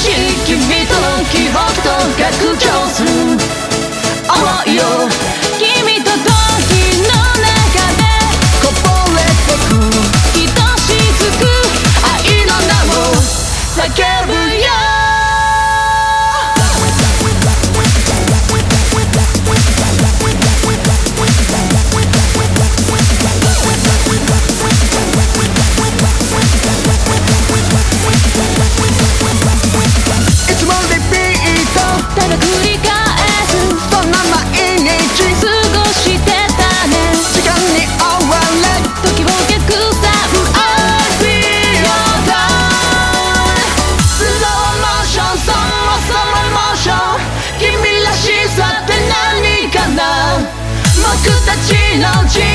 し君と記憶と逆張する。想いを technology